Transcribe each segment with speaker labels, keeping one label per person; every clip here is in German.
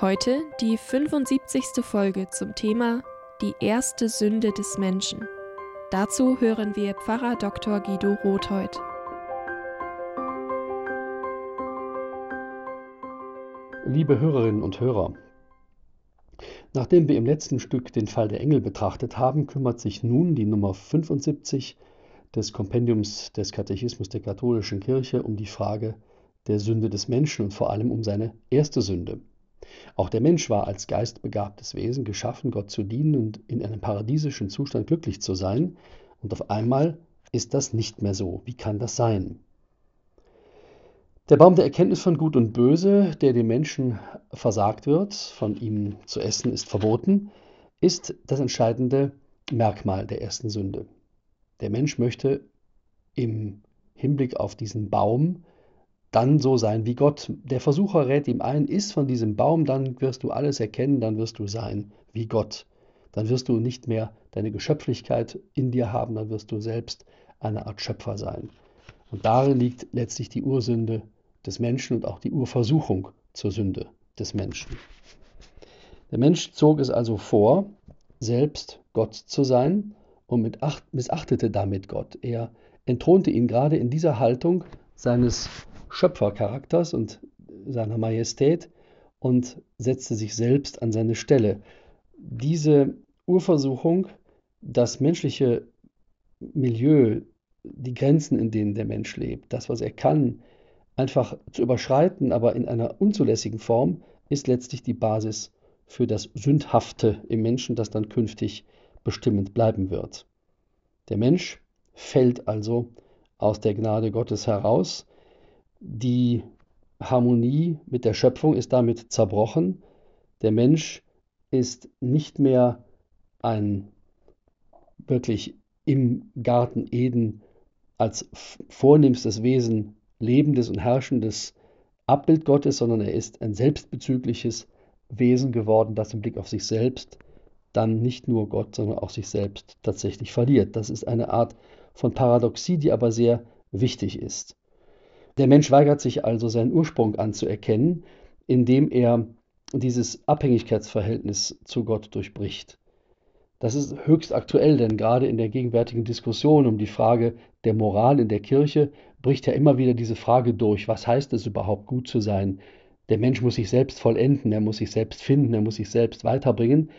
Speaker 1: Heute die 75. Folge zum Thema Die erste Sünde des Menschen. Dazu hören wir Pfarrer Dr. Guido Rothheut.
Speaker 2: Liebe Hörerinnen und Hörer, nachdem wir im letzten Stück den Fall der Engel betrachtet haben, kümmert sich nun die Nummer 75 des Kompendiums des Katechismus der katholischen Kirche um die Frage der Sünde des Menschen und vor allem um seine erste Sünde. Auch der Mensch war als geistbegabtes Wesen geschaffen, Gott zu dienen und in einem paradiesischen Zustand glücklich zu sein. Und auf einmal ist das nicht mehr so. Wie kann das sein? Der Baum der Erkenntnis von Gut und Böse, der dem Menschen versagt wird, von ihm zu essen ist verboten, ist das entscheidende Merkmal der ersten Sünde. Der Mensch möchte im Hinblick auf diesen Baum dann so sein wie Gott. Der Versucher rät ihm ein, iss von diesem Baum, dann wirst du alles erkennen, dann wirst du sein wie Gott. Dann wirst du nicht mehr deine Geschöpflichkeit in dir haben, dann wirst du selbst eine Art Schöpfer sein. Und darin liegt letztlich die Ursünde des Menschen und auch die Urversuchung zur Sünde des Menschen. Der Mensch zog es also vor, selbst Gott zu sein und missachtete damit Gott. Er entthronte ihn gerade in dieser Haltung seines Schöpfercharakters und seiner Majestät und setzte sich selbst an seine Stelle. Diese Urversuchung, das menschliche Milieu, die Grenzen, in denen der Mensch lebt, das, was er kann, einfach zu überschreiten, aber in einer unzulässigen Form, ist letztlich die Basis für das Sündhafte im Menschen, das dann künftig bestimmend bleiben wird. Der Mensch fällt also aus der Gnade Gottes heraus die Harmonie mit der Schöpfung ist damit zerbrochen. Der Mensch ist nicht mehr ein wirklich im Garten Eden als vornehmstes Wesen lebendes und herrschendes Abbild Gottes, sondern er ist ein selbstbezügliches Wesen geworden, das im Blick auf sich selbst dann nicht nur Gott, sondern auch sich selbst tatsächlich verliert. Das ist eine Art von Paradoxie, die aber sehr wichtig ist. Der Mensch weigert sich also, seinen Ursprung anzuerkennen, indem er dieses Abhängigkeitsverhältnis zu Gott durchbricht. Das ist höchst aktuell, denn gerade in der gegenwärtigen Diskussion um die Frage der Moral in der Kirche bricht ja immer wieder diese Frage durch, was heißt es überhaupt gut zu sein? Der Mensch muss sich selbst vollenden, er muss sich selbst finden, er muss sich selbst weiterbringen.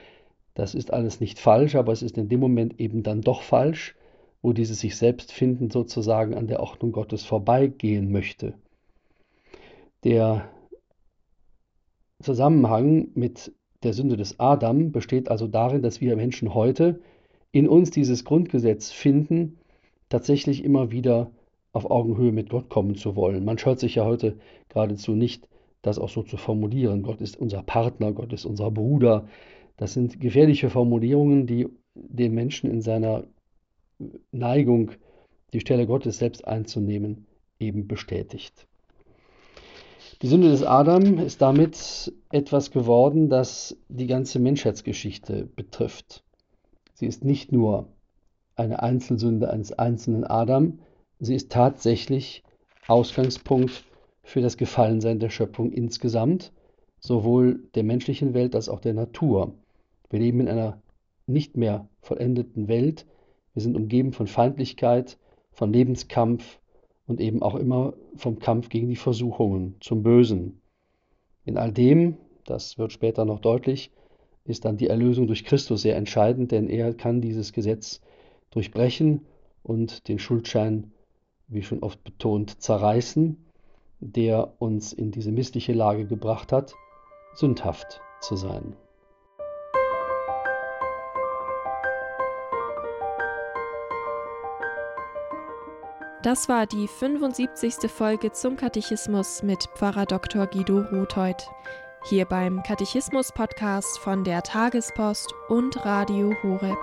Speaker 2: Das ist alles nicht falsch, aber es ist in dem Moment eben dann doch falsch, wo dieses sich selbst finden sozusagen an der Ordnung Gottes vorbeigehen möchte. Der Zusammenhang mit der Sünde des Adam besteht also darin, dass wir Menschen heute in uns dieses Grundgesetz finden, tatsächlich immer wieder auf Augenhöhe mit Gott kommen zu wollen. Man scheut sich ja heute geradezu nicht, das auch so zu formulieren. Gott ist unser Partner, Gott ist unser Bruder. Das sind gefährliche Formulierungen, die den Menschen in seiner Neigung, die Stelle Gottes selbst einzunehmen, eben bestätigt. Die Sünde des Adam ist damit etwas geworden, das die ganze Menschheitsgeschichte betrifft. Sie ist nicht nur eine Einzelsünde eines einzelnen Adam, sie ist tatsächlich Ausgangspunkt für das Gefallensein der Schöpfung insgesamt, sowohl der menschlichen Welt als auch der Natur. Wir leben in einer nicht mehr vollendeten Welt, wir sind umgeben von Feindlichkeit, von Lebenskampf und eben auch immer vom Kampf gegen die Versuchungen zum Bösen. In all dem, das wird später noch deutlich, ist dann die Erlösung durch Christus sehr entscheidend, denn er kann dieses Gesetz durchbrechen und den Schuldschein, wie schon oft betont, zerreißen, der uns in diese missliche Lage gebracht hat, sündhaft zu sein.
Speaker 1: Das war die 75. Folge zum Katechismus mit Pfarrer Dr. Guido Rothold. Hier beim Katechismus-Podcast von der Tagespost und Radio Horeb.